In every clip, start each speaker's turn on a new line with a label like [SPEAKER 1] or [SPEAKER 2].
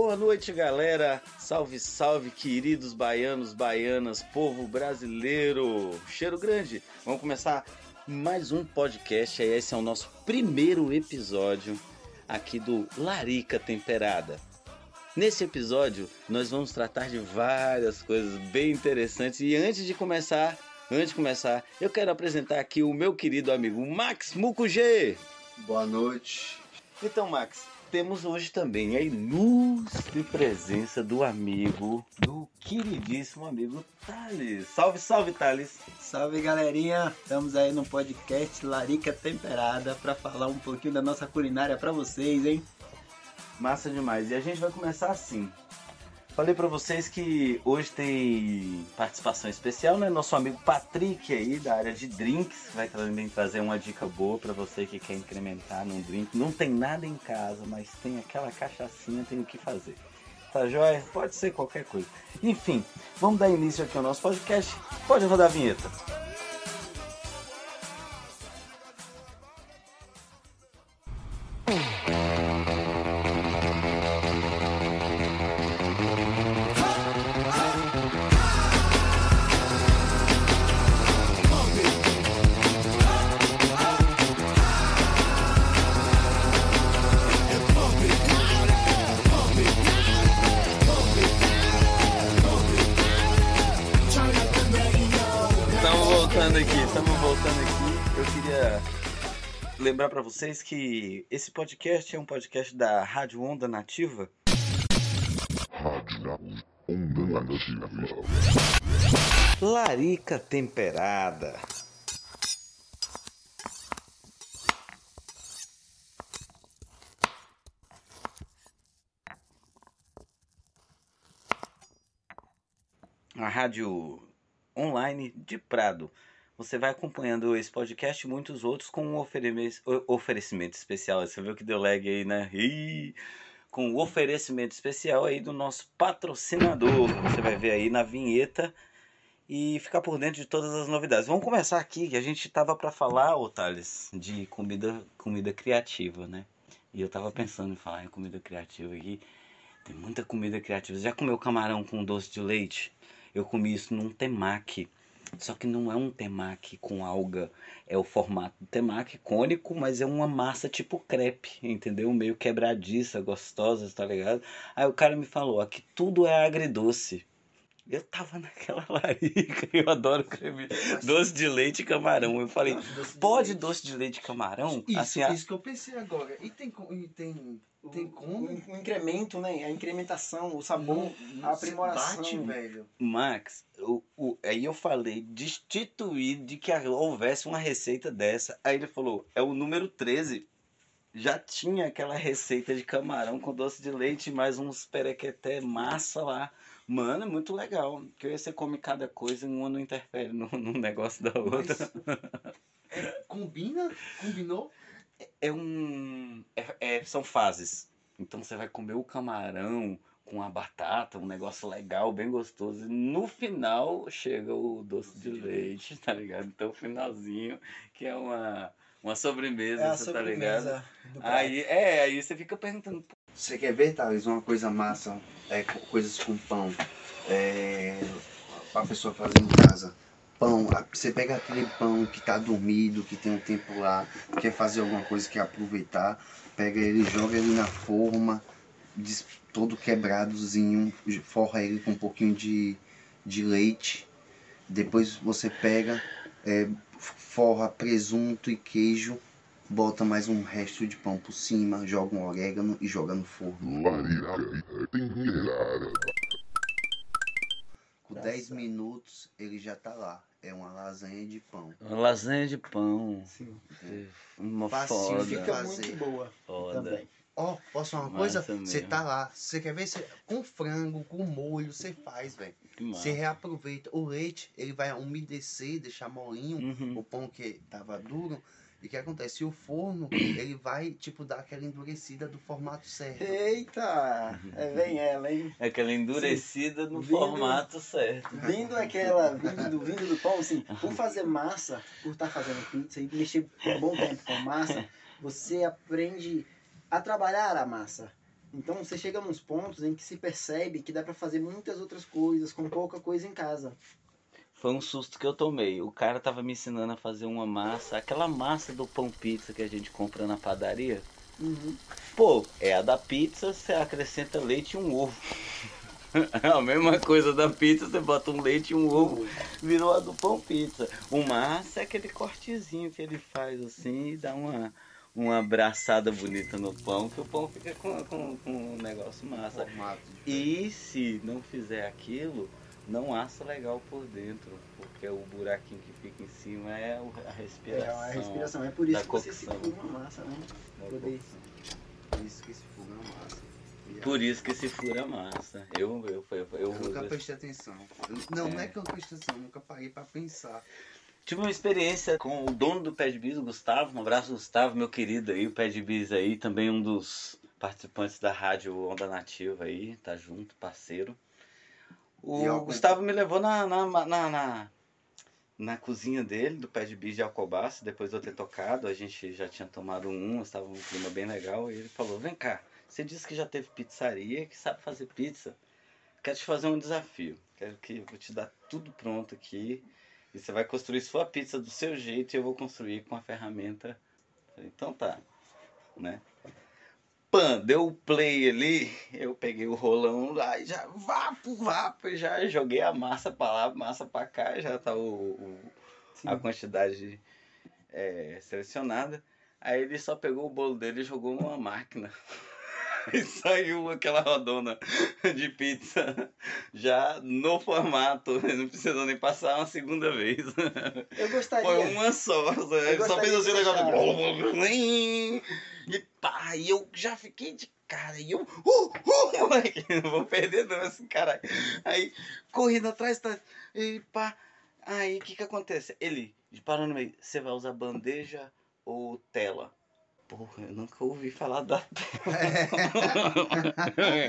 [SPEAKER 1] Boa noite, galera. Salve, salve, queridos baianos, baianas, povo brasileiro. Cheiro grande. Vamos começar mais um podcast. Esse é o nosso primeiro episódio aqui do Larica Temperada. Nesse episódio, nós vamos tratar de várias coisas bem interessantes. E antes de começar, antes de começar, eu quero apresentar aqui o meu querido amigo Max Mucugê.
[SPEAKER 2] Boa noite.
[SPEAKER 1] Então, Max, temos hoje também a ilustre presença do amigo, do queridíssimo amigo Thales. Salve, salve, Thales.
[SPEAKER 3] Salve, galerinha. Estamos aí no podcast Larica Temperada para falar um pouquinho da nossa culinária para vocês, hein?
[SPEAKER 1] Massa demais. E a gente vai começar assim. Falei para vocês que hoje tem participação especial, né? Nosso amigo Patrick aí da área de drinks vai também trazer uma dica boa para você que quer incrementar num drink. Não tem nada em casa, mas tem aquela cachaçinha, tem o que fazer. Tá joia? Pode ser qualquer coisa. Enfim, vamos dar início aqui ao nosso podcast. Pode rodar a vinheta. Vocês que esse podcast é um podcast da Rádio Onda Nativa.
[SPEAKER 4] Onda Nativa.
[SPEAKER 1] Larica Temperada. A rádio online de Prado. Você vai acompanhando esse podcast e muitos outros com um oferecimento especial. Você viu que deu lag aí, né? Ih, com o oferecimento especial aí do nosso patrocinador. Você vai ver aí na vinheta e ficar por dentro de todas as novidades. Vamos começar aqui, que a gente tava para falar, ô Thales, de comida, comida criativa, né? E eu tava pensando em falar em comida criativa aqui. Tem muita comida criativa. Você já comeu camarão com doce de leite? Eu comi isso num temaki. Só que não é um temaki com alga. É o formato do temaki cônico, mas é uma massa tipo crepe, entendeu? Meio quebradiça, gostosa, tá ligado? Aí o cara me falou, aqui tudo é agridoce. Eu tava naquela larica, eu adoro creme, doce de leite e camarão. Eu falei, pode doce de leite e camarão?
[SPEAKER 2] Isso,
[SPEAKER 1] assim, a-
[SPEAKER 2] isso que eu pensei agora. E tem, e tem, tem como?
[SPEAKER 3] O, o incremento, né? A incrementação, o sabor,
[SPEAKER 2] Não
[SPEAKER 3] a aprimoração.
[SPEAKER 2] Bate, velho.
[SPEAKER 1] Max, o, o, aí eu falei, destituir de que houvesse uma receita dessa. Aí ele falou, é o número 13. Já tinha aquela receita de camarão com doce de leite e mais uns perequeté massa lá. Mano, é muito legal. Que aí você come cada coisa e uma não interfere no, no negócio da outra.
[SPEAKER 2] Mas, é, combina? Combinou?
[SPEAKER 1] É um. é- é- são fases. Então você vai comer o camarão com a batata, um negócio legal, bem gostoso. E no final chega o doce de leite, tá ligado? Então o finalzinho, que é uma, uma sobremesa,
[SPEAKER 3] É
[SPEAKER 1] você tá ligado?
[SPEAKER 3] sobremesa do prato.
[SPEAKER 1] Aí, é, aí você fica perguntando, "Pô,
[SPEAKER 2] Você quer ver, Thales, uma coisa massa? É, co- coisas com pão. É, pra pessoa fazer em casa. Pão, você pega aquele pão que tá dormido, que tem um tempo lá, quer fazer alguma coisa, quer aproveitar, pega ele, joga ele na forma, todo quebradozinho, forra ele com um pouquinho de, de leite. Depois você pega, é, forra presunto e queijo, bota mais um resto de pão por cima, joga um orégano e joga no forno. Com
[SPEAKER 3] Tá
[SPEAKER 2] 10
[SPEAKER 3] certo.
[SPEAKER 2] minutos ele já tá lá. É uma lasanha de pão.
[SPEAKER 1] uma lasanha de pão,
[SPEAKER 3] Sim.
[SPEAKER 1] uma
[SPEAKER 2] Facinho,
[SPEAKER 1] foda,
[SPEAKER 3] Fica
[SPEAKER 2] fazer.
[SPEAKER 3] muito boa
[SPEAKER 1] foda.
[SPEAKER 3] também.
[SPEAKER 2] Ó, posso falar uma
[SPEAKER 1] Massa
[SPEAKER 2] coisa? Você tá lá, você quer ver? Cê, com frango, com molho, você faz, velho. Você reaproveita. O leite, ele vai umedecer, deixar molinho.
[SPEAKER 1] Uhum.
[SPEAKER 2] O pão que tava duro. E o que acontece? O forno, ele vai, tipo, dar aquela endurecida do formato certo.
[SPEAKER 3] Eita! É, vem ela, hein?
[SPEAKER 1] Aquela endurecida no
[SPEAKER 3] Vindo-
[SPEAKER 1] formato certo.
[SPEAKER 3] Vindo aquela, vindo do, vindo do pão, assim, por fazer massa, por estar fazendo pizza e mexer um bom tempo com massa, você aprende a trabalhar a massa. Então você chega nos pontos em que se percebe que dá pra fazer muitas outras coisas com pouca coisa em casa.
[SPEAKER 1] Foi um susto que eu tomei. O cara tava me ensinando a fazer uma massa, aquela massa do pão pizza que a gente compra na padaria.
[SPEAKER 3] Uhum.
[SPEAKER 1] Pô, é a da pizza, você acrescenta leite e um ovo. É a mesma coisa da pizza, você bota um leite e um ovo, virou a do pão pizza. O massa é aquele cortezinho que ele faz assim e dá uma, uma abraçada bonita no pão, que o pão fica com, com, com um negócio massa. E se não fizer aquilo, não assa legal por dentro, porque o buraquinho que fica em cima é a
[SPEAKER 3] É
[SPEAKER 1] respiração.
[SPEAKER 3] a respiração. É por isso que você se uma massa, né? Poder.
[SPEAKER 1] cocção.
[SPEAKER 2] Isso que se fuga na massa. E
[SPEAKER 1] Por isso que se fura a massa. Eu, eu, eu, eu,
[SPEAKER 2] Eu nunca prestei atenção. Não,
[SPEAKER 1] É.
[SPEAKER 2] não é que eu prestei atenção, eu nunca parei pra pensar.
[SPEAKER 1] Tive uma experiência com o dono do Pé de Bis, o Gustavo. Um abraço, Gustavo, meu querido aí. O Pé de Bis aí, também um dos participantes da rádio Onda Nativa aí. Tá junto, parceiro. O Gustavo me levou na, na, na, na, na cozinha dele, do Pé de Bis de Alcobaça. Depois de eu ter tocado, a gente já tinha tomado um, estava um clima bem legal. E ele falou: Vem cá, você disse que já teve pizzaria, que sabe fazer pizza. Quero te fazer um desafio. Quero que eu vou te dar tudo pronto aqui. E você vai construir sua pizza do seu jeito e eu vou construir com a ferramenta. Então tá. Né? Pan, deu o play ali, eu peguei o rolão lá e já vapo, vapo, já joguei a massa pra lá, massa pra cá, já tá o, o- a quantidade é, selecionada. Aí ele só pegou o bolo dele e jogou numa máquina. E saiu aquela rodona de pizza já no formato. Não precisou nem passar uma segunda vez.
[SPEAKER 3] Eu gostaria.
[SPEAKER 1] Foi uma só. Ele só fez assim o
[SPEAKER 3] de
[SPEAKER 1] negócio. E pá, e eu já fiquei de cara. E eu. Uh, uh, moleque, não vou perder não esse caralho. Aí, correndo atrás, tá. E pá. Aí, o que que acontece? Ele parou no meio. Você vai usar bandeja ou tela? Porra, eu nunca ouvi falar da tela.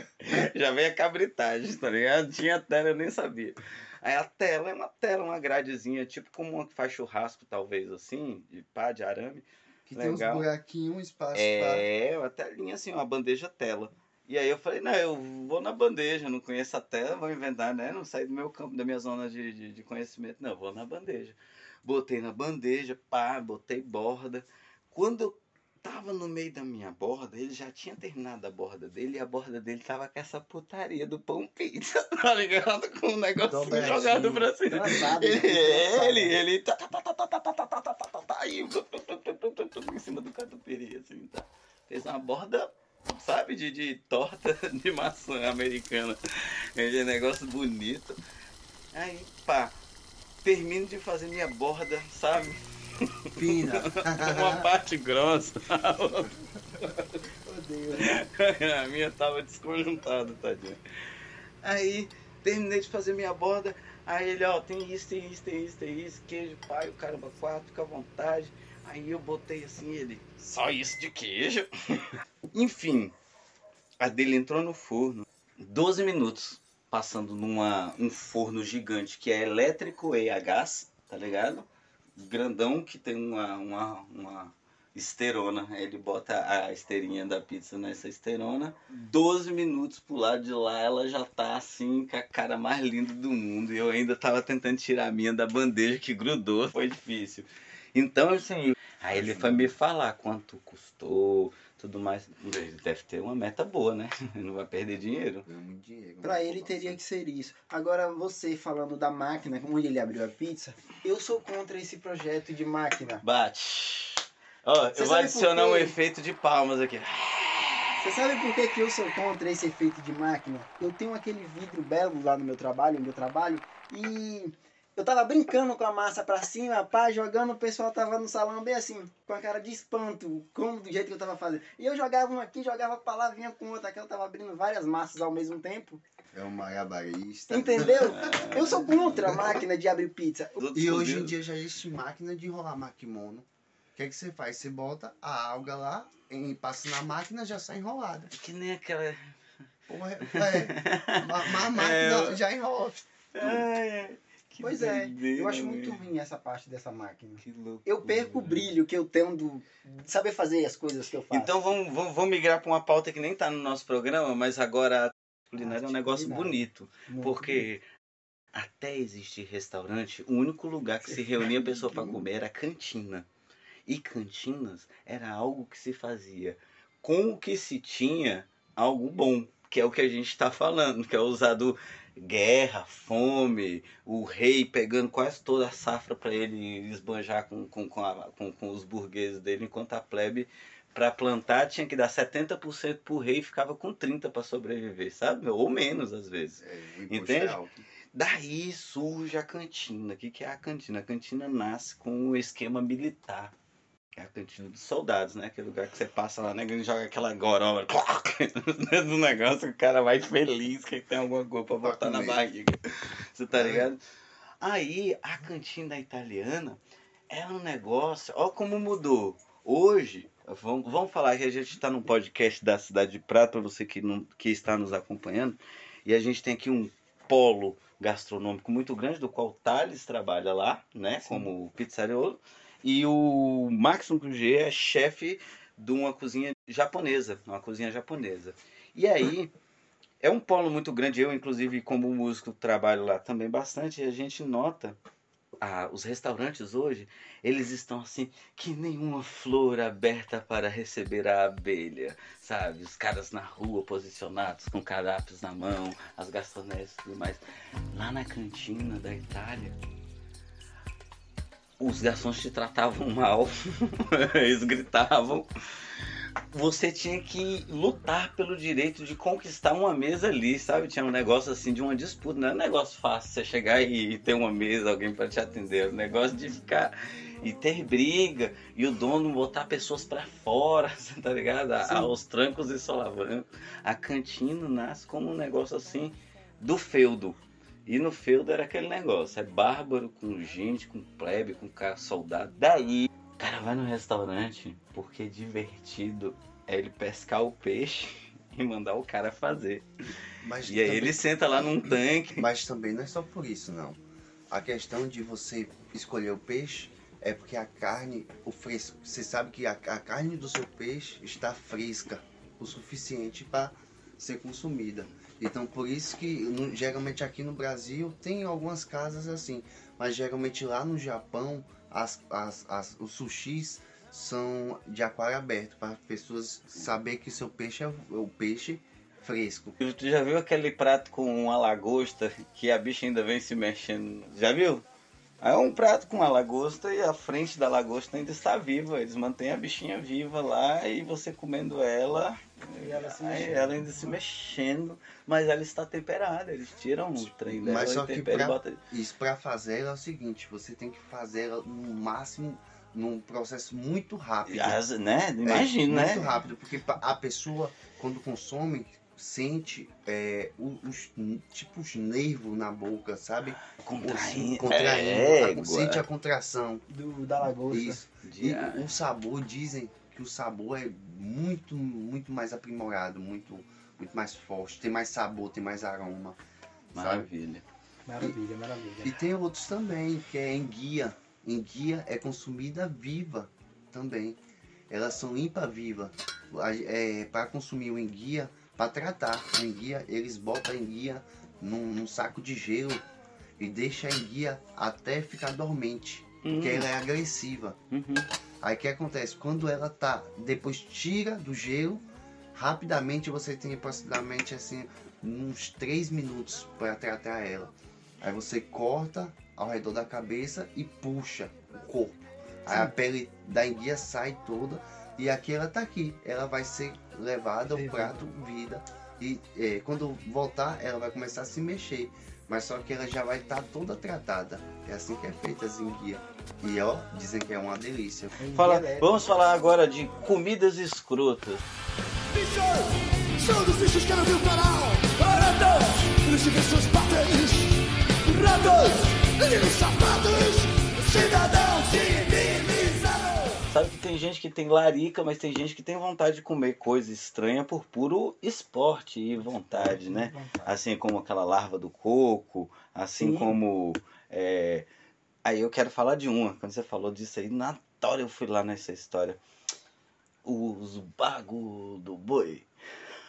[SPEAKER 1] Já veio a cabritagem, tá ligado? Tinha tela, eu nem sabia. Aí a tela é uma tela, uma gradezinha, tipo como uma que faz churrasco, talvez, assim, de pá, de arame.
[SPEAKER 2] Que tem uns
[SPEAKER 1] Legal.
[SPEAKER 2] buraquinhos, um espaço
[SPEAKER 1] É, uma telinha assim, uma bandeja tela. E aí eu falei, não, eu vou na bandeja, não conheço a tela, vou inventar, né? Não sair do meu campo, da minha zona de, de, de conhecimento. Não, vou na bandeja. Botei na bandeja, pá, botei borda. Quando eu tava no meio da minha borda, ele já tinha terminado a borda dele e a borda dele tava com essa putaria do pão pizza, tá ligado? Com o negócio jogado pra cima.
[SPEAKER 3] Engraçado, né?
[SPEAKER 1] Ele, ele, ele tá, tá, tá, tá, tá, tá, aí, tu, tu, tu, em cima do catupiry, assim, tá. Fez uma borda, sabe, de, de torta de maçã americana. Aquele negócio bonito. Aí, pá, termino de fazer minha borda, sabe?
[SPEAKER 2] Fina.
[SPEAKER 1] Uma parte grossa, a minha tava desconjuntada, tadinha. Aí, terminei de fazer minha borda. Aí ele, ó, tem isso, tem isso, tem isso, tem isso, queijo, pai, o caramba, quatro, fica à vontade. Aí eu botei assim, ele, só isso de queijo? Enfim, a dele entrou no forno, 12 minutos, passando numa um forno gigante que é elétrico e a gás, tá ligado? Grandão que tem uma, uma, uma esterona. Ele bota a esteirinha da pizza nessa esterona. 12 minutos pro lado de lá, ela já tá assim, com a cara mais linda do mundo. E eu ainda tava tentando tirar a minha da bandeja que grudou. Foi difícil. Então, assim, aí ele foi me falar quanto custou, tudo mais. Ele deve ter uma meta boa, né? Não vai perder dinheiro.
[SPEAKER 2] Muito dinheiro.
[SPEAKER 3] Pra ele teria que ser isso. Agora, você falando da máquina, onde ele abriu a pizza, eu sou contra esse projeto de máquina.
[SPEAKER 1] Bate.
[SPEAKER 3] Você
[SPEAKER 1] eu vou adicionar um efeito de palmas aqui.
[SPEAKER 3] Você sabe por que, que eu sou contra esse efeito de máquina? Eu tenho aquele vidro belo lá no meu trabalho, onde eu trabalho, e eu tava brincando com a massa pra cima, pá, jogando, o pessoal tava no salão bem assim, com a cara de espanto, como do jeito que eu tava fazendo. E eu jogava um aqui, jogava pra lá, vinha com outra, que eu tava abrindo várias massas ao mesmo tempo.
[SPEAKER 2] É um malabarista.
[SPEAKER 3] Entendeu? Eu sou contra a máquina de abrir pizza.
[SPEAKER 2] E hoje em dia já existe máquina de enrolar maquimono. O que, é que você faz? Você bota a alga lá, em- passa na máquina, já sai enrolada.
[SPEAKER 1] Que nem aquela.
[SPEAKER 2] Porra, é. Mas a máquina
[SPEAKER 1] É,
[SPEAKER 2] já enrola.
[SPEAKER 1] Que
[SPEAKER 3] Pois é, eu acho muito ruim essa parte dessa máquina.
[SPEAKER 1] Que louco.
[SPEAKER 3] Eu perco o brilho que eu tenho do saber fazer as coisas que eu faço.
[SPEAKER 1] Então vamos, vamos, vamos migrar para uma pauta que nem tá no nosso programa, mas agora a culinária é um negócio bonito.
[SPEAKER 3] Muito
[SPEAKER 1] Porque até existir restaurante, o único lugar que se reunia a pessoa para comer era cantina. E cantinas era algo que se fazia com o que se tinha algo bom, que é o que a gente está falando, que é usado guerra, fome, o rei pegando quase toda a safra para ele esbanjar com, com, com, a- com- com os burgueses dele, enquanto a plebe para plantar tinha que dar 70% pro rei e ficava com 30% para sobreviver, sabe? Ou menos às vezes.
[SPEAKER 2] É,
[SPEAKER 1] Entende?
[SPEAKER 2] é.
[SPEAKER 1] Daí surge a cantina. O que, que é a cantina? A cantina nasce com o esquema militar. É a cantina dos soldados, né? Aquele lugar que você passa lá, né? E joga aquela goroma do negócio, o cara vai feliz que tem alguma coisa pra botar na barriga. Você tá
[SPEAKER 2] É.
[SPEAKER 1] ligado? Aí, a cantina italiana é um negócio. Ó, como mudou. Hoje, vamos, vamos falar que a gente está num podcast da Cidade de Prata, para você que, não, que está nos acompanhando. E a gente tem aqui um polo gastronômico muito grande, do qual o Thales trabalha lá, né? Como pizzaiolo. E o Máximo Crugê é chefe de uma cozinha japonesa, uma cozinha japonesa. E aí, é um polo muito grande. Eu, inclusive, como músico, trabalho lá também bastante. E a gente nota ah, os restaurantes hoje, eles estão assim, que nenhuma flor aberta para receber a abelha, sabe? Os caras na rua posicionados, com cardápios na mão, as garçonetes e tudo mais. Lá na cantina da Itália, os garçons te tratavam mal, eles gritavam. Você tinha que lutar pelo direito de conquistar uma mesa ali, sabe? Tinha um negócio assim de uma disputa. Não é um negócio fácil você chegar e ter uma mesa, alguém para te atender. É um negócio de ficar e ter briga e o dono botar pessoas para fora, tá ligado?
[SPEAKER 3] Sim.
[SPEAKER 1] Aos trancos e solavancos. A cantina nasce como um negócio assim do feudo. E no feudo era aquele negócio, é bárbaro com gente, com plebe, com cara soldado. Daí, o cara vai no restaurante porque divertido é ele pescar o peixe e mandar o cara fazer.
[SPEAKER 2] Mas
[SPEAKER 1] E aí
[SPEAKER 2] também-
[SPEAKER 1] ele senta lá num tanque.
[SPEAKER 2] Mas também não é só por isso, não. A questão de você escolher o peixe é porque a carne, o fresco, você sabe que a, a carne do seu peixe está fresca o suficiente para ser consumida. Então por isso que geralmente aqui no Brasil tem algumas casas assim, mas geralmente lá no Japão as, as, as, os sushis são de aquário aberto para pessoas saber que seu peixe é o- o peixe fresco.
[SPEAKER 1] Tu já viu aquele prato com uma lagosta que a bicha ainda vem se mexendo? Já viu? É um prato com uma lagosta e a frente da lagosta ainda está viva. Eles mantêm a bichinha viva lá e você comendo ela.
[SPEAKER 3] E ela se mexendo.
[SPEAKER 1] ela ainda se mexendo, mas ela está temperada. Eles tiram o trem dela
[SPEAKER 2] Mas só que pra-
[SPEAKER 1] botam.
[SPEAKER 2] Isso para fazer ela é o seguinte, você tem que fazer ela no máximo num processo muito rápido.
[SPEAKER 1] As- né?
[SPEAKER 2] É,
[SPEAKER 1] Imagina, né?
[SPEAKER 2] Muito rápido, porque a pessoa quando consome sente é, os tipo os nervos na boca, sabe?
[SPEAKER 1] Contraindo.
[SPEAKER 2] Os- contraindo,
[SPEAKER 1] É,
[SPEAKER 2] a- sente a contração.
[SPEAKER 3] do, da lagosta.
[SPEAKER 2] Isso. E
[SPEAKER 1] dia-
[SPEAKER 2] o sabor dizem que o sabor é muito muito mais aprimorado, muito muito mais forte, tem mais sabor, tem mais aroma. Sabe?
[SPEAKER 1] Maravilha.
[SPEAKER 3] Maravilha, maravilha.
[SPEAKER 2] E tem outros também, que é enguia. Enguia é consumida viva também. Elas são limpa viva. É, para consumir o enguia, para tratar o enguia, eles botam a enguia num, num saco de gelo e deixam a enguia até ficar dormente,
[SPEAKER 1] Hum,
[SPEAKER 2] porque ela é agressiva.
[SPEAKER 1] uhum.
[SPEAKER 2] Aí o que acontece? Quando ela tá, depois tira do gelo, rapidamente você tem aproximadamente assim uns 3 minutos para tratar ela. Aí você corta ao redor da cabeça e puxa o corpo. Aí a pele da enguia sai toda e aqui ela tá aqui. Ela vai ser levada ao prato vida e é, quando voltar ela vai começar a se mexer. Mas só que ela já vai estar toda tratada. É assim que é feita as enguias. E ó, dizem que é uma delícia.
[SPEAKER 1] Fala, vamos falar agora de comidas escrotas.
[SPEAKER 5] Bichos! São dos bichos que não viu canal! Baratas! Eles ficam seus patentes! Ratos! Meninos safados! Cidadãos civilizados!
[SPEAKER 1] Sabe que tem gente que tem larica, mas tem gente que tem vontade de comer coisa estranha por puro esporte e vontade, né? Assim como aquela larva do coco, assim
[SPEAKER 3] Sim.
[SPEAKER 1] como. é, Aí eu quero falar de uma. Quando você falou disso aí, na hora eu fui lá nessa história. Os bagos do boi.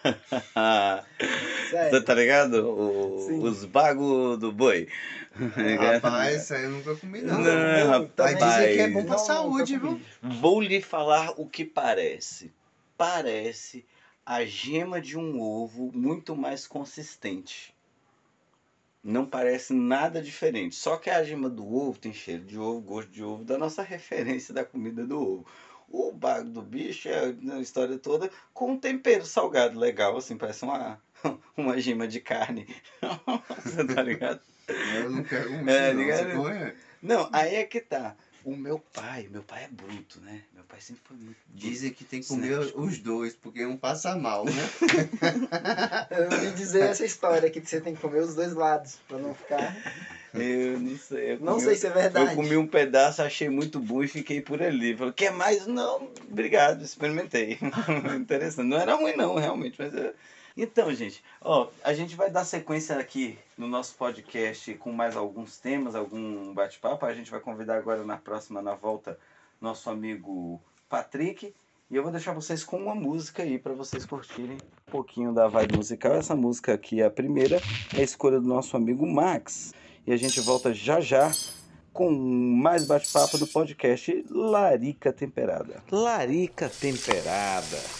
[SPEAKER 1] Você tá ligado? O-
[SPEAKER 3] Sim.
[SPEAKER 1] os bagos do boi.
[SPEAKER 2] Rapaz, isso aí eu nunca comi não.
[SPEAKER 1] Não, rapaz.
[SPEAKER 2] Mas dizem que é bom pra
[SPEAKER 3] Não,
[SPEAKER 2] saúde, viu?
[SPEAKER 1] Vou lhe falar o que parece. Parece a gema de um ovo muito mais consistente. Não parece nada diferente. Só que a gema do ovo tem cheiro de ovo, gosto de ovo, da nossa referência da comida do ovo. O bago do bicho é a história toda com um tempero salgado legal, assim, parece uma, uma gema de carne. Você tá ligado?
[SPEAKER 2] Eu não quero comer,
[SPEAKER 1] É,
[SPEAKER 2] não.
[SPEAKER 1] ligado?
[SPEAKER 2] Você come?
[SPEAKER 1] Não, aí é que tá. O meu pai, meu pai é bruto, né? Meu pai sempre foi muito. bruto.
[SPEAKER 2] Dizem que tem que comer os dois, porque um passa mal, né?
[SPEAKER 3] Eu ouvi dizer essa história aqui que você tem que comer os dois lados, pra não ficar.
[SPEAKER 1] Eu não sei. eu
[SPEAKER 3] Não sei se é verdade.
[SPEAKER 1] Eu comi um pedaço, achei muito bom e fiquei por ali. Falei, quer mais? Não, obrigado, experimentei. Interessante. Não era ruim não, realmente, mas... é- Então, gente, ó, a gente vai dar sequência aqui no nosso podcast com mais alguns temas, algum bate-papo. A gente vai convidar agora na próxima, na volta, nosso amigo Patrick. E eu vou deixar vocês com uma música aí para vocês curtirem um pouquinho da vibe musical. Essa música aqui a primeira, é a escolha do nosso amigo Max. E a gente volta já já com mais bate-papo do podcast Larica Temperada. Larica Temperada.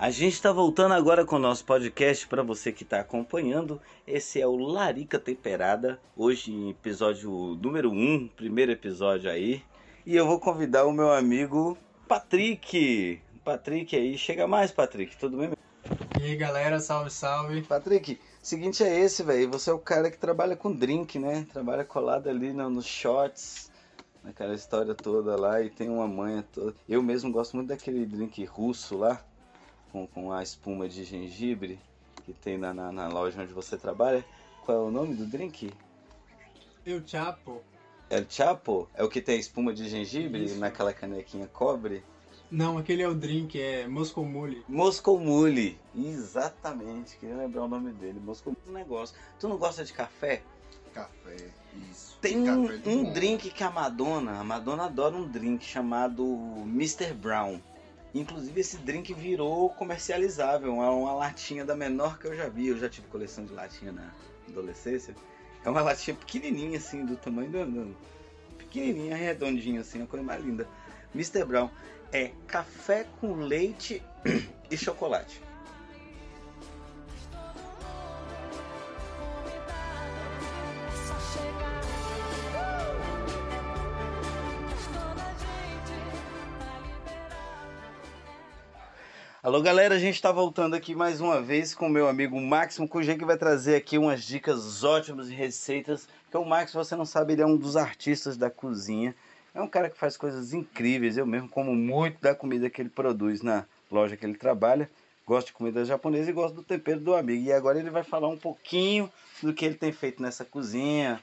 [SPEAKER 6] A gente
[SPEAKER 1] está voltando agora com o nosso podcast para você que está acompanhando. Esse é o Larica Temperada, hoje em episódio número 1, primeiro episódio aí. E eu vou convidar o meu amigo Patrick. Patrick aí, chega mais, Patrick, tudo bem?
[SPEAKER 7] E aí galera, salve, salve.
[SPEAKER 1] Patrick, seguinte é esse, velho. Você é o cara que trabalha com drink, né? Trabalha colado ali no- nos shots, naquela história toda lá, e tem uma manha toda. Eu mesmo gosto muito daquele drink russo lá, com, com a espuma de gengibre, que tem na, na, na loja onde você trabalha. Qual é o nome do drink?
[SPEAKER 7] Eu Chapo.
[SPEAKER 1] El Chapo? É o que tem espuma de gengibre
[SPEAKER 7] Isso.
[SPEAKER 1] naquela canequinha cobre?
[SPEAKER 7] Não, aquele é o drink, é Moscow Mule.
[SPEAKER 1] Moscow Mule. Exatamente, queria lembrar o nome dele. Moscow Mule. negócio. Tu não gosta de café?
[SPEAKER 2] Café, isso.
[SPEAKER 1] Tem um,
[SPEAKER 2] Café
[SPEAKER 1] um
[SPEAKER 2] bom.
[SPEAKER 1] drink que a Madonna, a Madonna adora um drink chamado Mr. Brown. Inclusive esse drink virou comercializável, é uma latinha da menor que eu já vi. Eu já tive coleção de latinha na adolescência. É uma latinha pequenininha assim, do tamanho do, pequenininha, redondinha assim, a coisa mais linda. Mr. Brown é café com leite e chocolate. Alô galera, a gente está voltando aqui mais uma vez com o meu amigo Máximo, cujo que vai trazer aqui umas dicas ótimas de receitas. Porque o Max, você não sabe, ele é um dos artistas da cozinha. É um cara que faz coisas incríveis. Eu mesmo como muito da comida que ele produz na loja que ele trabalha. Gosto de comida japonesa e gosto do tempero do amigo. E agora ele vai falar um pouquinho do que ele tem feito nessa cozinha,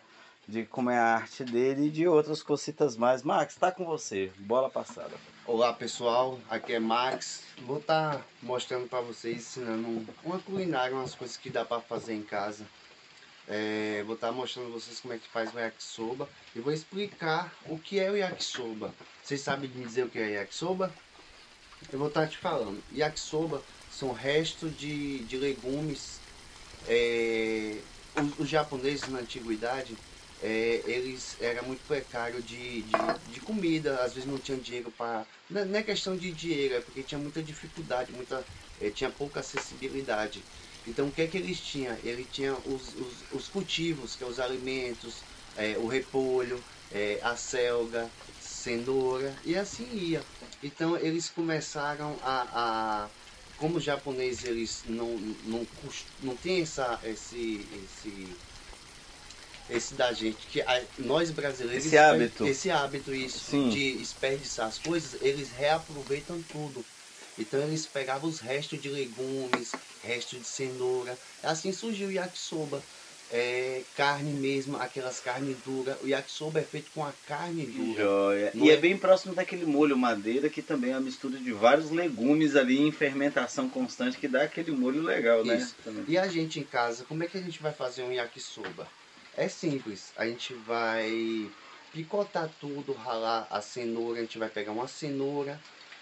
[SPEAKER 1] de como é a arte dele e de outras cositas mais. Max, tá com você. Bola passada.
[SPEAKER 2] Olá pessoal, aqui é Max. Vou estar mostrando para vocês, ensinando uma culinária, umas coisas que dá para fazer em casa. É, vou estar mostrando vocês como é que faz o yakisoba e vou explicar o que é o yakisoba. Vocês sabem me dizer o que é yakisoba? Eu vou estar te falando. Yakisoba são restos de, de legumes. É, os, os japoneses na antiguidade é, eles era muito precário de, de, de comida, às vezes não tinham dinheiro para. Não não é questão de dinheiro, é porque tinha muita dificuldade, muita, é, tinha pouca acessibilidade. Então o que é que eles tinham? Ele tinha os, os, os cultivos, que é os alimentos, é, o repolho, é, a selga, cenoura e assim ia. Então eles começaram a, a como os japoneses eles não, não, não tem essa, esse, esse esse da gente, que a- nós brasileiros.
[SPEAKER 1] Esse hábito.
[SPEAKER 2] Esse hábito, isso,
[SPEAKER 1] Sim.
[SPEAKER 2] de desperdiçar as coisas, eles reaproveitam tudo. Então eles pegavam os restos de legumes, restos de cenoura. Assim surgiu o yakisoba. É, carne mesmo, aquelas carnes duras. O yakisoba é feito com a carne dura.
[SPEAKER 1] Joia. E
[SPEAKER 2] é-
[SPEAKER 1] é bem próximo daquele molho madeira, que também é uma mistura de vários legumes ali em fermentação constante, que dá aquele molho legal, né?
[SPEAKER 2] Isso.
[SPEAKER 1] Também.
[SPEAKER 2] E a gente em casa, como é que a gente vai fazer um yakisoba? É simples, a gente vai picotar tudo, ralar a cenoura, a gente vai pegar uma cenoura,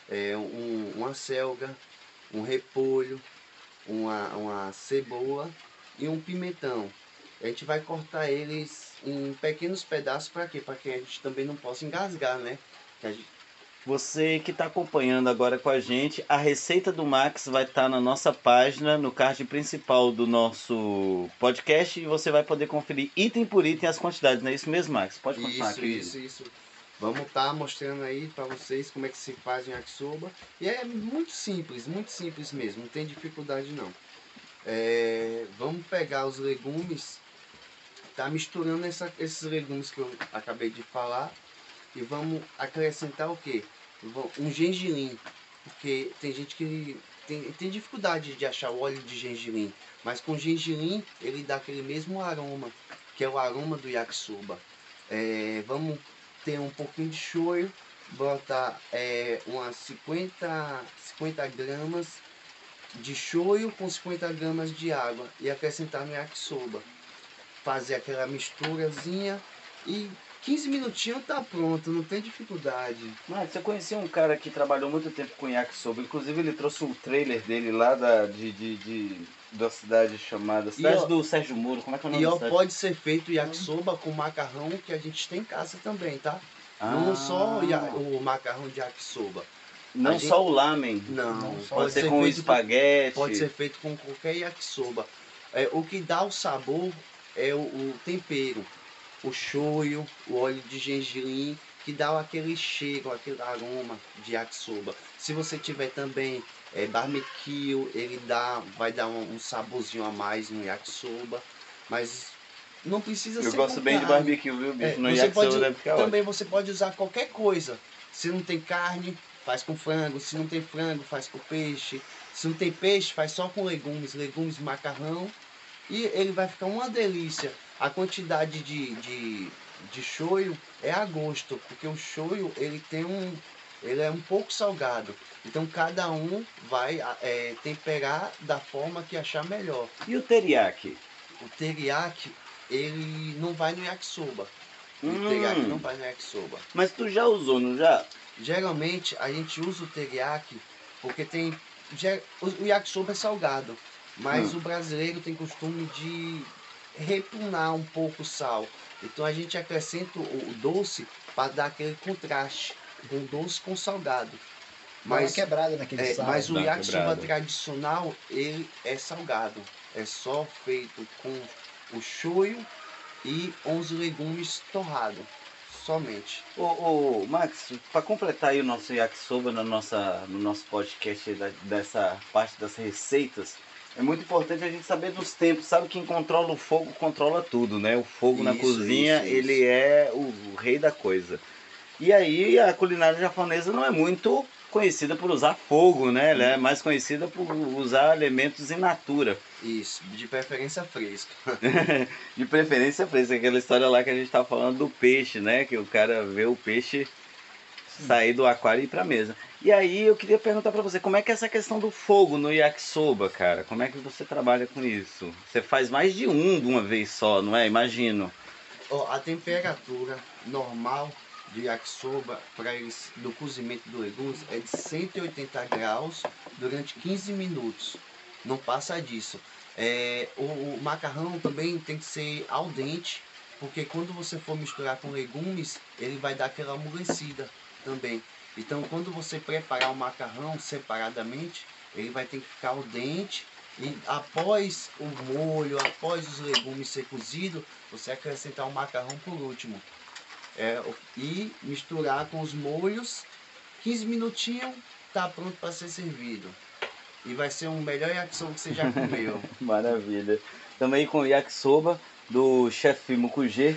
[SPEAKER 2] é, um- uma selga, um repolho, uma, uma cebola e um pimentão. A gente vai cortar eles em pequenos pedaços para quê? Para que a gente também não possa engasgar, né? Que a gente-
[SPEAKER 1] Você que está acompanhando agora com a gente, a receita do Max vai estar na nossa página, no card principal do nosso podcast, e você vai poder conferir item por item as quantidades, não é isso mesmo, Max? Pode continuar,
[SPEAKER 2] Isso,
[SPEAKER 1] querido.
[SPEAKER 2] isso, isso. Vamos estar mostrando aí para vocês como é que se faz um yakisoba. E é muito simples, muito simples mesmo, não tem dificuldade não. É, vamos pegar os legumes, tá misturando essa- esses legumes que eu acabei de falar e vamos acrescentar o que? Um gengilim, porque tem gente que tem, tem dificuldade de achar o óleo de gengilim, mas com gengilim ele dá aquele mesmo aroma, que é o aroma do yakisoba. É, vamos ter um pouquinho de shoyu, botar é, umas 50, 50 gramas de shoyu com 50 gramas de água e acrescentar no yakisoba. Fazer aquela misturazinha e 15 minutinhos tá pronto, não tem dificuldade.
[SPEAKER 1] Max, eu conheci um cara que trabalhou muito tempo com yakisoba, inclusive ele trouxe o trailer dele lá da, de, de, de- da cidade chamada, cidade
[SPEAKER 2] ó-
[SPEAKER 1] do Sérgio Moro, como é que é o nome
[SPEAKER 2] E ó, pode ser feito yakisoba com macarrão que a gente tem em casa também, tá? Não
[SPEAKER 1] Ah,
[SPEAKER 2] só o macarrão de yakisoba.
[SPEAKER 1] Não
[SPEAKER 2] gente-
[SPEAKER 1] só o lamen,
[SPEAKER 2] Não,
[SPEAKER 1] pode, ser com espaguete.
[SPEAKER 2] Pode ser feito com qualquer yakisoba. É, o que dá o sabor é o, o tempero, o shoyu, o óleo de gengilim, que dá aquele cheiro, aquele aroma de yakisoba. Se você tiver também é, barbecue, ele dá, vai dar um, um saborzinho a mais no yakisoba, mas não precisa
[SPEAKER 1] Eu
[SPEAKER 2] ser
[SPEAKER 1] gosto bem de
[SPEAKER 2] carne.
[SPEAKER 1] barbecue, viu, bicho?
[SPEAKER 2] É,
[SPEAKER 1] no
[SPEAKER 2] você pode,
[SPEAKER 1] deve ficar ótimo.
[SPEAKER 2] também você pode usar qualquer coisa. Se não tem carne, faz com frango. Se não tem frango, faz com peixe. Se não tem peixe, faz só com legumes, legumes, macarrão. E ele vai ficar uma delícia. A quantidade de, de, de shoyu é a gosto, porque o shoyu ele tem um. Ele é um pouco salgado. Então cada um vai é, temperar da forma que achar melhor.
[SPEAKER 1] E o teriyaki?
[SPEAKER 2] O teriyaki, ele não vai no yakisoba. O
[SPEAKER 1] Hum.
[SPEAKER 2] teriyaki não vai no yakisoba.
[SPEAKER 1] Mas tu já usou, não já?
[SPEAKER 2] Geralmente a gente usa o teriyaki porque tem. O o yakisoba é salgado, mas
[SPEAKER 1] Hum.
[SPEAKER 2] o brasileiro tem costume de repunar um pouco o sal. Então a gente acrescenta o, doce para dar aquele contraste, um doce com salgado.
[SPEAKER 3] Mas
[SPEAKER 2] Mas,
[SPEAKER 3] quebrada naquele
[SPEAKER 2] é,
[SPEAKER 3] sal.
[SPEAKER 2] mas o
[SPEAKER 1] uma
[SPEAKER 2] yakisoba tradicional, ele é salgado. É só feito com o shoyu e os legumes torrados. Somente.
[SPEAKER 1] Ô, ô, Max, para completar aí o nosso yakisoba na nossa, no nosso podcast da- dessa parte das receitas, é muito importante a gente saber dos tempos. Sabe quem controla o fogo controla tudo, né? O fogo na
[SPEAKER 2] Isso,
[SPEAKER 1] cozinha,
[SPEAKER 2] isso, isso.
[SPEAKER 1] ele é o, o rei da coisa. E aí a culinária japonesa não é muito conhecida por usar fogo, né? Ela é mais conhecida por usar elementos in natura.
[SPEAKER 2] Isso, de preferência fresca.
[SPEAKER 1] De preferência fresca, aquela história lá que a gente tava falando do peixe, né? Que o cara vê o peixe Sair do aquário e ir pra mesa. E aí eu queria perguntar pra você, como é que é essa questão do fogo no yakisoba, cara? Como é que você trabalha com isso? Você faz mais de um de uma vez só, não é? Imagino.
[SPEAKER 2] Ó, a temperatura normal do yakisoba para do cozimento do legumes é de 180 graus durante 15 minutos. Não passa disso. É, o, o macarrão também tem que ser al dente, porque quando você for misturar com legumes, ele vai dar aquela amolecida também. Então, quando você preparar o macarrão separadamente, ele vai ter que ficar al dente e após o molho, após os legumes ser cozidos, você acrescentar o macarrão por último. É, e misturar com os molhos, 15 minutinhos, tá pronto para ser servido. E vai ser o melhor yakisoba que você já comeu.
[SPEAKER 1] Maravilha. Também com o yakisoba do chefe Mukugê.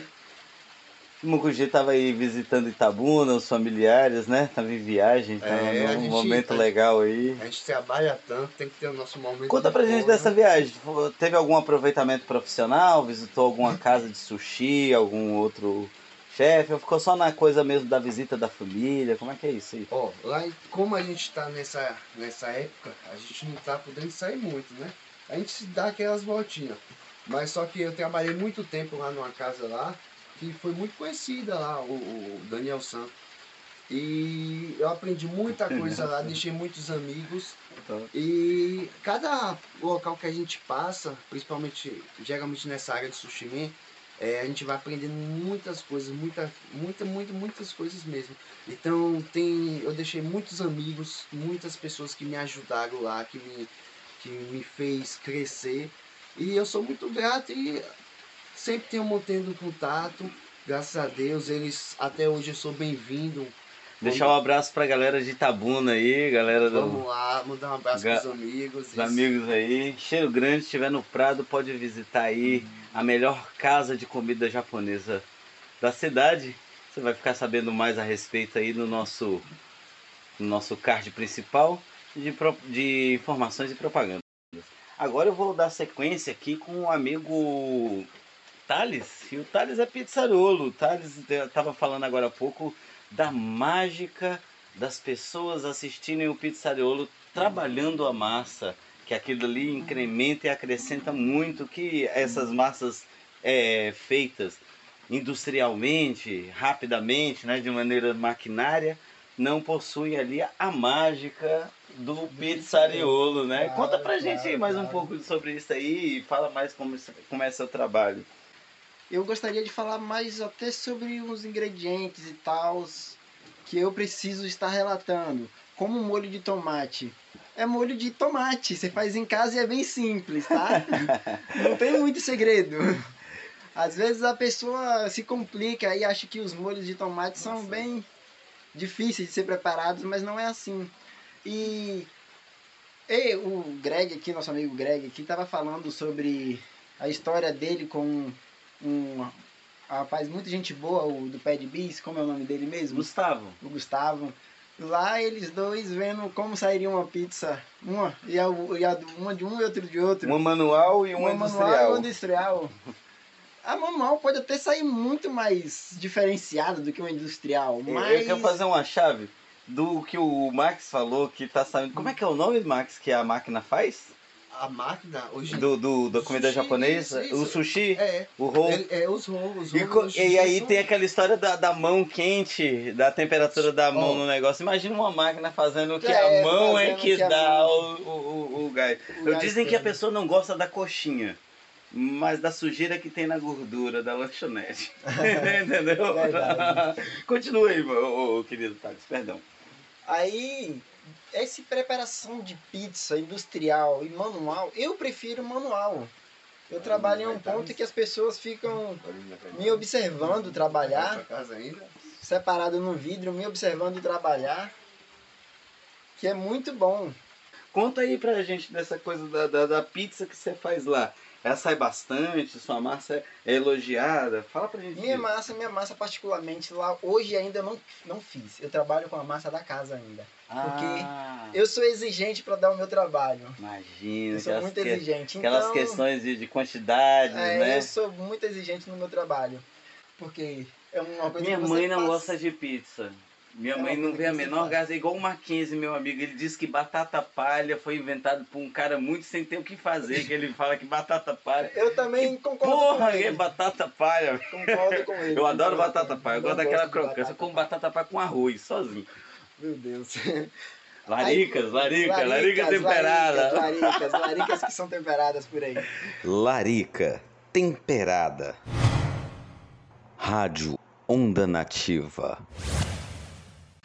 [SPEAKER 1] O Mukugê tava aí visitando Itabuna, os familiares, né? Tava em viagem, tava
[SPEAKER 2] É, a
[SPEAKER 1] num
[SPEAKER 2] gente-
[SPEAKER 1] momento
[SPEAKER 2] a-
[SPEAKER 1] legal aí.
[SPEAKER 2] A gente trabalha tanto, tem que ter o nosso momento.
[SPEAKER 1] Conta pra gente
[SPEAKER 2] folga.
[SPEAKER 1] dessa viagem. Fo- Teve algum aproveitamento profissional? Visitou alguma casa de sushi, algum outro chefe? Ou ficou só na coisa mesmo da visita da família? Como é que é isso aí?
[SPEAKER 2] Ó, lá como a gente tá nessa, nessa época, a gente não tá podendo sair muito, né? A gente se dá aquelas voltinhas. Mas só que eu trabalhei muito tempo lá numa casa lá, que foi muito conhecida lá, o, o Daniel Santos. E eu aprendi muita coisa lá, deixei muitos amigos.
[SPEAKER 1] Então.
[SPEAKER 2] E cada local que a gente passa, principalmente, geralmente nessa área de sushi man, é, a gente vai aprendendo muitas coisas, muita, muita, muita, muitas coisas mesmo. Então tem, eu deixei muitos amigos, muitas pessoas que me ajudaram lá, que me, que me fez crescer. E eu sou muito grato e sempre tenho mantendo contato. Graças a Deus, eles até hoje eu sou bem-vindo.
[SPEAKER 1] Deixar um abraço pra galera de Itabuna aí, galera do,
[SPEAKER 2] Vamos lá, mandar um abraço
[SPEAKER 1] Ga-
[SPEAKER 2] pros amigos.
[SPEAKER 1] Os amigos aí. Cheiro grande, se estiver no Prado, pode visitar aí a melhor casa de comida japonesa da cidade. Você vai ficar sabendo mais a respeito aí no nosso, no nosso card principal de, pro- de informações e propagandas. Agora eu vou dar sequência aqui com o amigo Thales. E o Thales é pizzarolo. O Thales estava falando agora há pouco da mágica das pessoas assistirem o pizzariolo trabalhando a massa, que aquilo ali incrementa e acrescenta muito que essas massas é, feitas industrialmente, rapidamente, né, de maneira maquinária, não possuem ali a mágica do pizzariolo, né? Conta pra gente aí mais um pouco sobre isso aí e fala mais como, como é seu trabalho.
[SPEAKER 3] Eu gostaria de falar mais até sobre os ingredientes e tals que eu preciso estar relatando. Como molho de tomate. É molho de tomate, você faz em casa e é bem simples, tá? Não tem muito segredo. Às vezes a pessoa se complica e acha que os molhos de tomate são bem difíceis de ser preparados, mas não é assim. E, e o Greg aqui, nosso amigo Greg aqui, estava falando sobre a história dele com um rapaz, muita gente boa, o do Pad Bis, como é o nome dele mesmo?
[SPEAKER 1] Gustavo,
[SPEAKER 3] O Gustavo. Lá eles dois vendo como sairia uma pizza, uma, e a, e a uma de um e outra de outro.
[SPEAKER 1] uma manual e uma,
[SPEAKER 3] Uma manual
[SPEAKER 1] industrial.
[SPEAKER 3] e uma industrial. A manual pode até sair muito mais diferenciada do que uma industrial, mas...
[SPEAKER 1] Eu quero fazer uma chave do que o Max falou que tá saindo. Como é que é o nome, Max, que a máquina faz?
[SPEAKER 2] A máquina hoje.
[SPEAKER 1] Do, do, da comida
[SPEAKER 2] Sushi,
[SPEAKER 1] japonesa?
[SPEAKER 2] isso,
[SPEAKER 1] O
[SPEAKER 2] isso.
[SPEAKER 1] sushi,
[SPEAKER 2] É,
[SPEAKER 1] o roll.
[SPEAKER 2] é, é os rolos. Os
[SPEAKER 1] E, e aí tem aquela história da, da mão quente, da temperatura da mão
[SPEAKER 2] Ó.
[SPEAKER 1] no negócio. Imagina uma máquina fazendo o que
[SPEAKER 3] É,
[SPEAKER 1] a mão é que
[SPEAKER 3] o que
[SPEAKER 1] dá
[SPEAKER 3] mão-
[SPEAKER 1] o, o, o, o gás.
[SPEAKER 3] o
[SPEAKER 1] Eu
[SPEAKER 3] gás
[SPEAKER 1] dizem que a pessoa não gosta da coxinha, mas da sujeira que tem na gordura da lanchonete. Entendeu? Continua aí, meu, ô, ô, querido Thales, perdão.
[SPEAKER 3] Aí, essa preparação de pizza industrial e manual, eu prefiro manual. Eu trabalho em um ponto que as pessoas ficam me observando trabalhar, separado no vidro, me observando trabalhar, que é muito bom.
[SPEAKER 1] Conta aí pra gente dessa coisa da, da, da pizza que você faz lá. Ela sai bastante, sua massa é elogiada. Fala pra gente.
[SPEAKER 3] Minha
[SPEAKER 1] disso.
[SPEAKER 3] massa, minha massa particularmente lá, hoje ainda não, não fiz. Eu trabalho com a massa da casa ainda.
[SPEAKER 1] Ah,
[SPEAKER 3] Eu sou exigente para dar o meu trabalho.
[SPEAKER 1] imagina.
[SPEAKER 3] Eu sou muito
[SPEAKER 1] que-
[SPEAKER 3] exigente.
[SPEAKER 1] Aquelas
[SPEAKER 3] então,
[SPEAKER 1] questões de, de quantidade,
[SPEAKER 3] é,
[SPEAKER 1] né?
[SPEAKER 3] eu sou muito exigente no meu trabalho. Porque é uma coisa
[SPEAKER 1] Minha mãe não
[SPEAKER 3] passa-
[SPEAKER 1] gosta de pizza. Minha
[SPEAKER 3] uma
[SPEAKER 1] mãe não vê
[SPEAKER 3] que
[SPEAKER 1] a
[SPEAKER 3] você
[SPEAKER 1] menor graça. É igual o Mackenzie, meu amigo. Ele disse que batata palha foi inventado por um cara muito sem ter o que fazer. Que ele fala que batata palha.
[SPEAKER 3] Eu também concordo
[SPEAKER 1] Porra,
[SPEAKER 3] com
[SPEAKER 1] é
[SPEAKER 3] ele.
[SPEAKER 1] batata palha.
[SPEAKER 3] Concordo com ele.
[SPEAKER 1] Eu adoro
[SPEAKER 3] concordo
[SPEAKER 1] batata
[SPEAKER 3] com
[SPEAKER 1] palha. Eu
[SPEAKER 3] Não
[SPEAKER 1] gosto daquela crocância. Eu
[SPEAKER 3] batata
[SPEAKER 1] como
[SPEAKER 3] palha.
[SPEAKER 1] batata palha com arroz, sozinho.
[SPEAKER 3] Meu Deus.
[SPEAKER 1] Laricas, larica, larica
[SPEAKER 3] Laricas,
[SPEAKER 1] temperada.
[SPEAKER 3] Laricas, laricas, laricas que são temperadas por aí.
[SPEAKER 1] Larica temperada. Rádio Onda Nativa.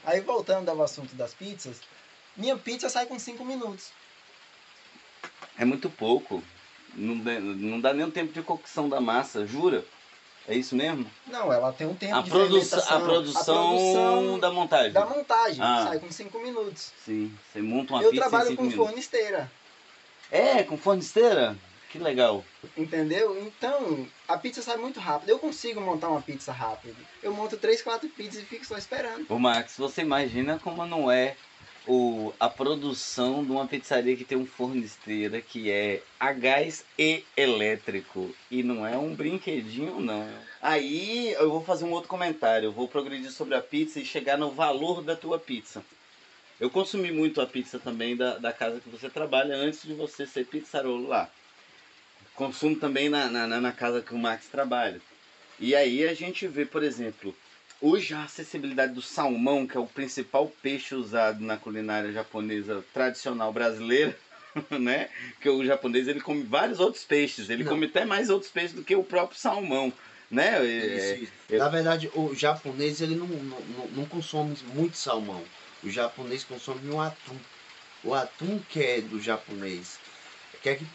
[SPEAKER 3] Aí voltando ao assunto das pizzas, minha pizza sai com 5 minutos.
[SPEAKER 1] É muito pouco. Não dá, não dá nem o tempo de cocção da massa, jura? É isso mesmo?
[SPEAKER 3] Não, ela tem um tempo
[SPEAKER 1] A,
[SPEAKER 3] de
[SPEAKER 1] produ
[SPEAKER 3] fermentação.
[SPEAKER 1] a produção
[SPEAKER 3] A produção
[SPEAKER 1] da montagem.
[SPEAKER 3] da montagem
[SPEAKER 1] Ah.
[SPEAKER 3] sai com 5 minutos.
[SPEAKER 1] Sim, você monta uma
[SPEAKER 3] Eu
[SPEAKER 1] pizza
[SPEAKER 3] trabalho com
[SPEAKER 1] minutos.
[SPEAKER 3] forno esteira,
[SPEAKER 1] É, com forno esteira? Que legal.
[SPEAKER 3] entendeu? Então, a pizza sai muito rápido. Eu consigo montar uma pizza rápido. Eu monto 3, 4 pizzas e fico só esperando.
[SPEAKER 1] Ô Max, você imagina como não é o, a produção de uma pizzaria que tem um forno de esteira que é a gás e elétrico. E não é um brinquedinho, não. Aí eu vou fazer um outro comentário. Eu vou progredir sobre a pizza e chegar no valor da tua pizza. Eu consumi muito a pizza também da, da casa que você trabalha antes de você ser pizzarolo lá. Consumo também na, na, na- casa que o Max trabalha. E aí a gente vê, por exemplo, Hoje a acessibilidade do salmão, que é o principal peixe usado na culinária japonesa tradicional brasileira, né? Que o japonês ele come vários outros peixes, ele
[SPEAKER 2] Não.
[SPEAKER 1] come até mais outros peixes do que o próprio salmão, né? É,
[SPEAKER 2] Isso, isso.
[SPEAKER 1] eu-
[SPEAKER 2] Na verdade, o japonês ele não, não, não- consome muito salmão. O japonês consome o atum. O atum que é do japonês. Que é que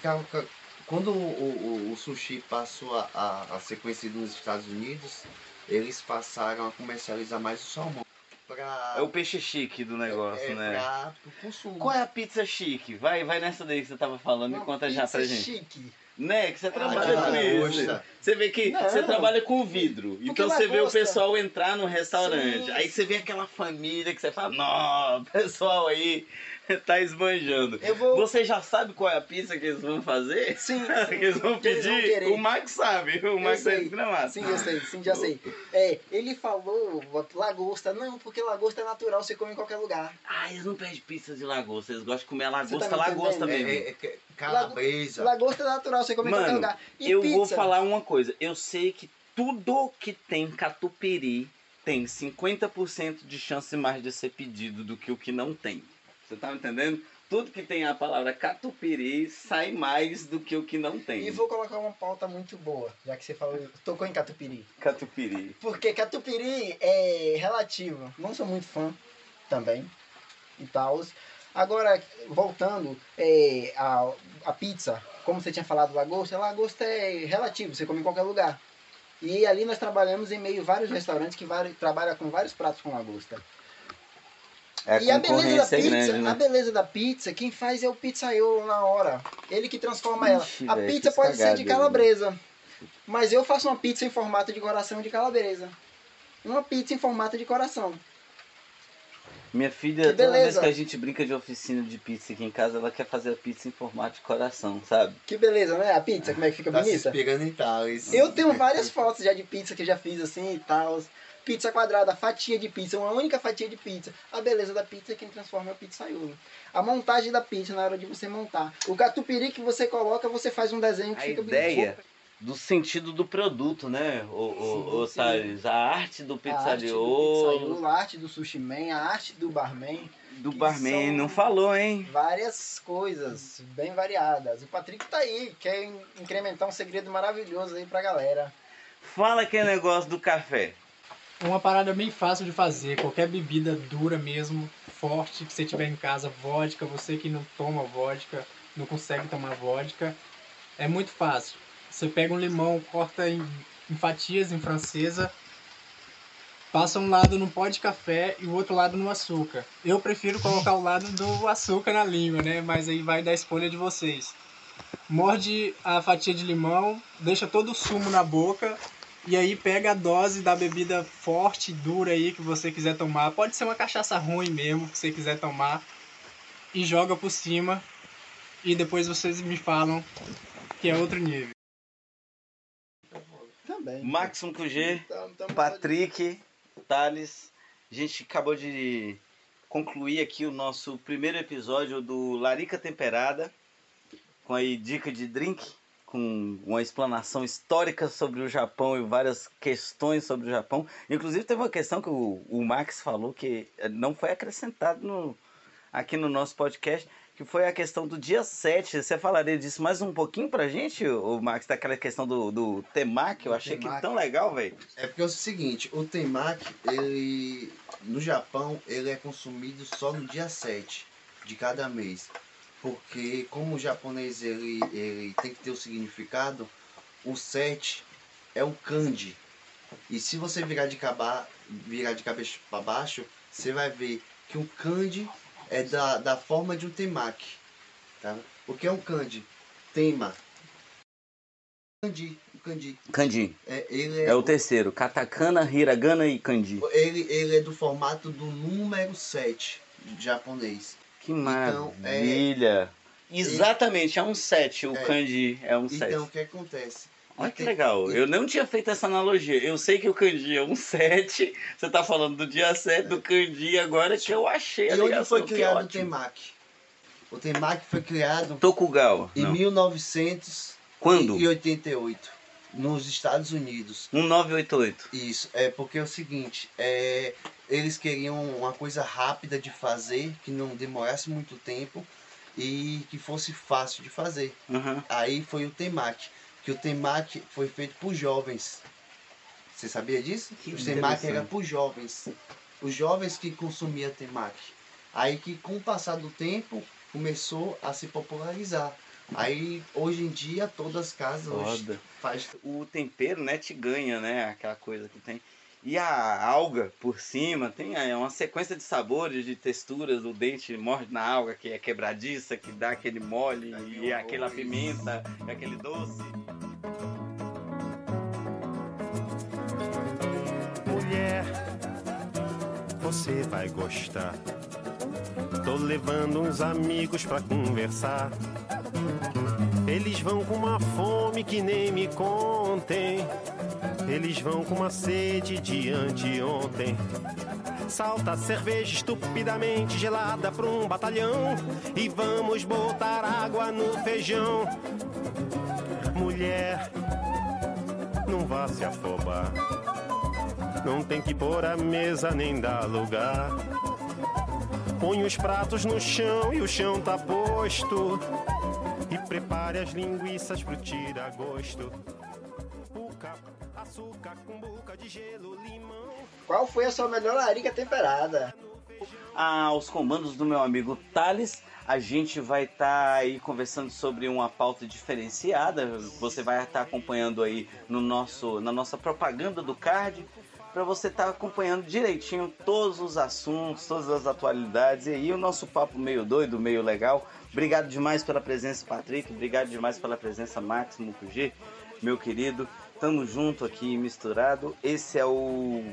[SPEAKER 2] quando o, o- o sushi passou a, a, a ser conhecido nos Estados Unidos, eles passaram a comercializar mais o salmão. Pra,
[SPEAKER 1] é o peixe chique do negócio,
[SPEAKER 2] é,
[SPEAKER 1] né?
[SPEAKER 2] pra pro consumo.
[SPEAKER 1] Qual é a pizza chique? Vai, vai nessa daí que você tava falando e
[SPEAKER 3] Uma
[SPEAKER 1] conta já pra
[SPEAKER 3] pizza
[SPEAKER 1] gente.
[SPEAKER 3] chique.
[SPEAKER 1] Né? Que você
[SPEAKER 2] Ah,
[SPEAKER 1] trabalha
[SPEAKER 2] de
[SPEAKER 1] com isso.
[SPEAKER 2] lagosta.
[SPEAKER 1] Você vê que
[SPEAKER 3] Não.
[SPEAKER 1] você trabalha com vidro.
[SPEAKER 3] Porque
[SPEAKER 1] Então você vê o
[SPEAKER 3] lagosta-
[SPEAKER 1] pessoal entrar no restaurante.
[SPEAKER 3] Sim.
[SPEAKER 1] Aí você vê aquela família que você fala, não, o pessoal aí tá esbanjando.
[SPEAKER 3] Vou.
[SPEAKER 1] Você já sabe qual é a pizza que eles vão fazer?
[SPEAKER 3] Sim,
[SPEAKER 1] que eles vão
[SPEAKER 3] que eles vão
[SPEAKER 1] pedir? o Max sabe. O Max é desgramado.
[SPEAKER 3] Sim, eu sei, sim, já sei. É, ele falou lagosta. Não, porque lagosta é natural, você come em qualquer lugar.
[SPEAKER 1] Ah, eles não pedem pizza de lagosta. Eles gostam de comer lagosta,
[SPEAKER 3] tá
[SPEAKER 1] lagosta
[SPEAKER 3] entendendo?
[SPEAKER 1] mesmo.
[SPEAKER 2] É, é, é, calabresa.
[SPEAKER 3] Lagosta é natural, você come em qualquer
[SPEAKER 1] Mano,
[SPEAKER 3] lugar. E
[SPEAKER 1] eu
[SPEAKER 3] pizza?
[SPEAKER 1] vou falar uma coisa. Eu sei que tudo que tem catupiry tem 50% de chance mais de ser pedido do que o que não tem. Você tá me entendendo? Tudo que tem a palavra catupiry sai mais do que o que não tem.
[SPEAKER 3] E vou colocar uma pauta muito boa, já que você falou, tocou em catupiry.
[SPEAKER 1] Catupiry.
[SPEAKER 3] Porque catupiry é relativo. Não sou muito fã também e tal. Agora, voltando, é, a, a pizza, como você tinha falado, lagosta, lagosta é relativo, você come em qualquer lugar. E ali nós trabalhamos em meio a vários restaurantes que vari, trabalham com vários pratos com lagosta.
[SPEAKER 1] É,
[SPEAKER 3] e a beleza da
[SPEAKER 1] é
[SPEAKER 3] pizza,
[SPEAKER 1] grande,
[SPEAKER 3] a
[SPEAKER 1] né?
[SPEAKER 3] beleza da pizza, quem faz é o pizzaiolo na hora. Ele que transforma ela.
[SPEAKER 1] Ixi,
[SPEAKER 3] A
[SPEAKER 1] velho,
[SPEAKER 3] pizza pode ser de calabresa. Mas eu faço uma pizza em formato de coração de calabresa. Uma pizza em formato de coração.
[SPEAKER 1] Minha filha,
[SPEAKER 3] Que
[SPEAKER 1] toda vez que a gente brinca de oficina de pizza aqui em casa, ela quer fazer a pizza em formato de coração, sabe?
[SPEAKER 3] Que beleza, né? A pizza, como é que fica
[SPEAKER 2] Tá se
[SPEAKER 3] bonita?
[SPEAKER 2] inspirando em Thales.
[SPEAKER 3] Eu tenho várias fotos já de pizza que eu já fiz assim e tal. Pizza quadrada, fatia de pizza, uma única fatia de pizza. A beleza da pizza é quem transforma é o pizzaiolo. A montagem da pizza na hora de você montar. O catupiry que você coloca, você faz um desenho que
[SPEAKER 1] A
[SPEAKER 3] fica
[SPEAKER 1] ideia do sentido do produto, né, o,
[SPEAKER 3] Sim,
[SPEAKER 1] o,
[SPEAKER 3] sim.
[SPEAKER 1] A arte do
[SPEAKER 3] A
[SPEAKER 1] pizzaiolo,
[SPEAKER 3] a arte do sushi man, a arte do barman.
[SPEAKER 1] do
[SPEAKER 3] que
[SPEAKER 1] barman, não falou, hein?
[SPEAKER 3] Várias coisas bem variadas. O Patrick tá aí, quer in- incrementar um segredo maravilhoso aí pra galera.
[SPEAKER 1] Fala aquele negócio do café.
[SPEAKER 7] Uma parada bem fácil de fazer, qualquer bebida dura mesmo, forte, que você tiver em casa, vodka, você que não toma vodka, não consegue tomar vodka, é muito fácil. Você pega um limão, corta em, em fatias em francesa, passa um lado no pó de café e o outro lado no açúcar. Eu prefiro colocar o lado do açúcar na língua, né? Mas aí vai da escolha de vocês. Morde a fatia de limão, deixa todo o sumo na boca e aí pega a dose da bebida forte, dura aí que você quiser tomar. Pode ser uma cachaça ruim mesmo que você quiser tomar. E joga por cima. E depois vocês me falam que é outro nível.
[SPEAKER 3] Também.
[SPEAKER 1] Maxon QG,
[SPEAKER 3] Então, tamo-
[SPEAKER 1] Patrick, Thales. A gente acabou de concluir aqui o nosso primeiro episódio do Larica Temperada, com aí dica de drink, com uma explanação histórica sobre o Japão e várias questões sobre o Japão. Inclusive teve uma questão que o, o Max falou que não foi acrescentado no, aqui no nosso podcast, que foi a questão do dia 7. Você falaria disso mais um pouquinho pra gente, o Max, daquela questão do, do temaki? Eu achei que
[SPEAKER 2] temaki.
[SPEAKER 1] tão legal, velho.
[SPEAKER 2] É porque é o seguinte, o temaki, ele no Japão, ele é consumido só no dia 7 de cada mês. Porque como o japonês ele, ele tem que ter o significado, o 7 é o kanji. E se você virar de, caba, virar de cabeça para baixo, você vai ver que o kanji é da, da forma de um temaki. Tá? O que é um kanji? Tema. Kanji, o kanji.
[SPEAKER 1] Kanji.
[SPEAKER 2] É, ele
[SPEAKER 1] É o terceiro. Katakana, Hiragana e Kanji.
[SPEAKER 2] ele, ele é do formato do número 7 japonês.
[SPEAKER 1] Que
[SPEAKER 2] Então, é-
[SPEAKER 1] maravilha. Exatamente, é um 7. O
[SPEAKER 2] É.
[SPEAKER 1] kanji é um 7.
[SPEAKER 2] Então, o que acontece?
[SPEAKER 1] Olha que legal. Eu não tinha feito essa analogia. Eu sei que o kanji é um 7. Você tá falando do dia 7 do kanji agora que eu achei a
[SPEAKER 2] E onde foi criado o temaki? O temaki foi criado
[SPEAKER 1] Tokugawa.
[SPEAKER 2] em
[SPEAKER 1] Não.
[SPEAKER 2] 1988,
[SPEAKER 1] Quando?
[SPEAKER 2] nos Estados Unidos.
[SPEAKER 1] 1988.
[SPEAKER 2] Isso, é porque é o seguinte, é, eles queriam uma coisa rápida de fazer, que não demorasse muito tempo e que fosse fácil de fazer.
[SPEAKER 1] Uhum.
[SPEAKER 2] Aí foi o temaki, que o temaki foi feito por jovens. Você sabia disso?
[SPEAKER 1] Que
[SPEAKER 2] o temaki era por jovens. Os jovens que consumiam temaki. Aí que com o passar do tempo começou a se popularizar. Aí hoje em dia todas as casas hoje faz
[SPEAKER 1] O tempero, né, te ganha, né? Aquela coisa que tem. E a alga por cima tem é, uma sequência de sabores, de texturas. O dente morde na alga, que é quebradiça, que dá aquele mole,
[SPEAKER 2] Aí
[SPEAKER 1] e
[SPEAKER 2] o
[SPEAKER 1] aquela pimenta, e aquele doce.
[SPEAKER 8] Mulher, você vai gostar. Tô levando uns amigos pra conversar. Eles vão com uma fome que nem me contem. Eles vão com uma sede de anteontem. Salta cerveja estupidamente gelada pra um batalhão. E vamos botar água no feijão. Mulher, não vá se afobar. Não tem que pôr a mesa nem dar lugar. Põe os pratos no chão e o chão tá posto. E prepare as linguiças pro tira-gosto. Puca, açúcar, cumbuca de gelo, limão.
[SPEAKER 3] Qual foi a sua melhor larica temperada?
[SPEAKER 1] aos comandos do meu amigo Thales. A gente vai estar aí conversando sobre uma pauta diferenciada. Você vai estar acompanhando aí no nosso, na nossa propaganda do card para você estar acompanhando direitinho todos os assuntos, todas as atualidades e aí o nosso papo meio doido, meio legal. Obrigado demais pela presença, Patrick. Obrigado demais pela presença, Max Mukugê, meu querido. Tamo junto aqui, misturado. Esse é o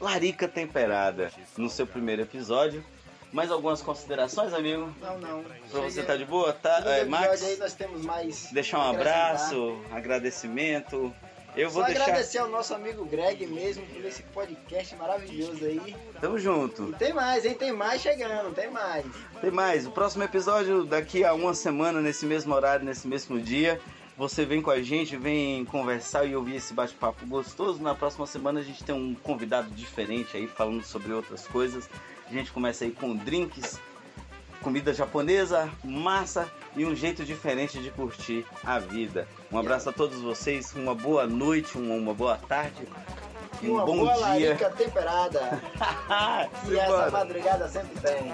[SPEAKER 1] Larica Temperada no seu primeiro episódio. Mais algumas considerações, amigo?
[SPEAKER 3] Não, não.
[SPEAKER 1] Pra você tá de boa? Tá? É, Max,
[SPEAKER 3] aí nós temos mais.
[SPEAKER 1] deixar um abraço, agradecimento. Eu vou
[SPEAKER 3] Só
[SPEAKER 1] deixar.
[SPEAKER 3] agradecer ao nosso amigo Greg mesmo por esse podcast maravilhoso aí.
[SPEAKER 1] Tamo junto.
[SPEAKER 3] E tem mais, hein? Tem mais chegando, tem mais.
[SPEAKER 1] Tem mais. O próximo episódio daqui a uma semana, nesse mesmo horário, nesse mesmo dia. Você vem com a gente, vem conversar e ouvir esse bate-papo gostoso. Na próxima semana a gente tem um convidado diferente aí falando sobre outras coisas. A gente começa aí com drinks, comida japonesa, massa e um jeito diferente de curtir a vida. Um abraço a todos vocês, uma boa noite, uma, uma boa tarde,
[SPEAKER 3] E
[SPEAKER 1] um
[SPEAKER 3] uma
[SPEAKER 1] bom
[SPEAKER 3] boa
[SPEAKER 1] dia.
[SPEAKER 3] larica temperada. E essa madrugada sempre tem.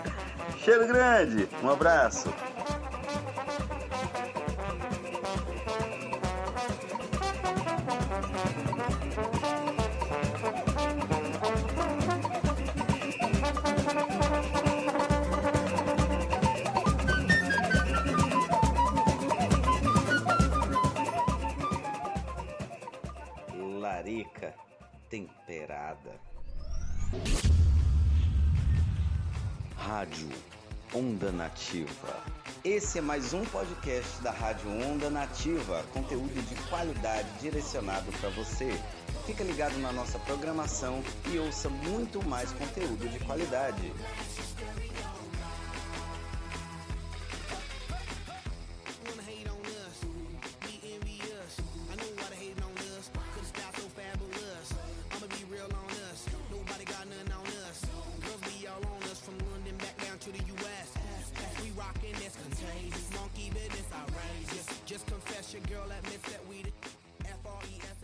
[SPEAKER 1] Cheiro grande, um abraço. Rádio
[SPEAKER 9] Onda Nativa. Esse é mais um podcast da Rádio Onda Nativa, conteúdo de qualidade direcionado para você. Fica ligado na nossa programação e ouça muito mais conteúdo de qualidade.
[SPEAKER 10] your girl admits that we the F-R-E-S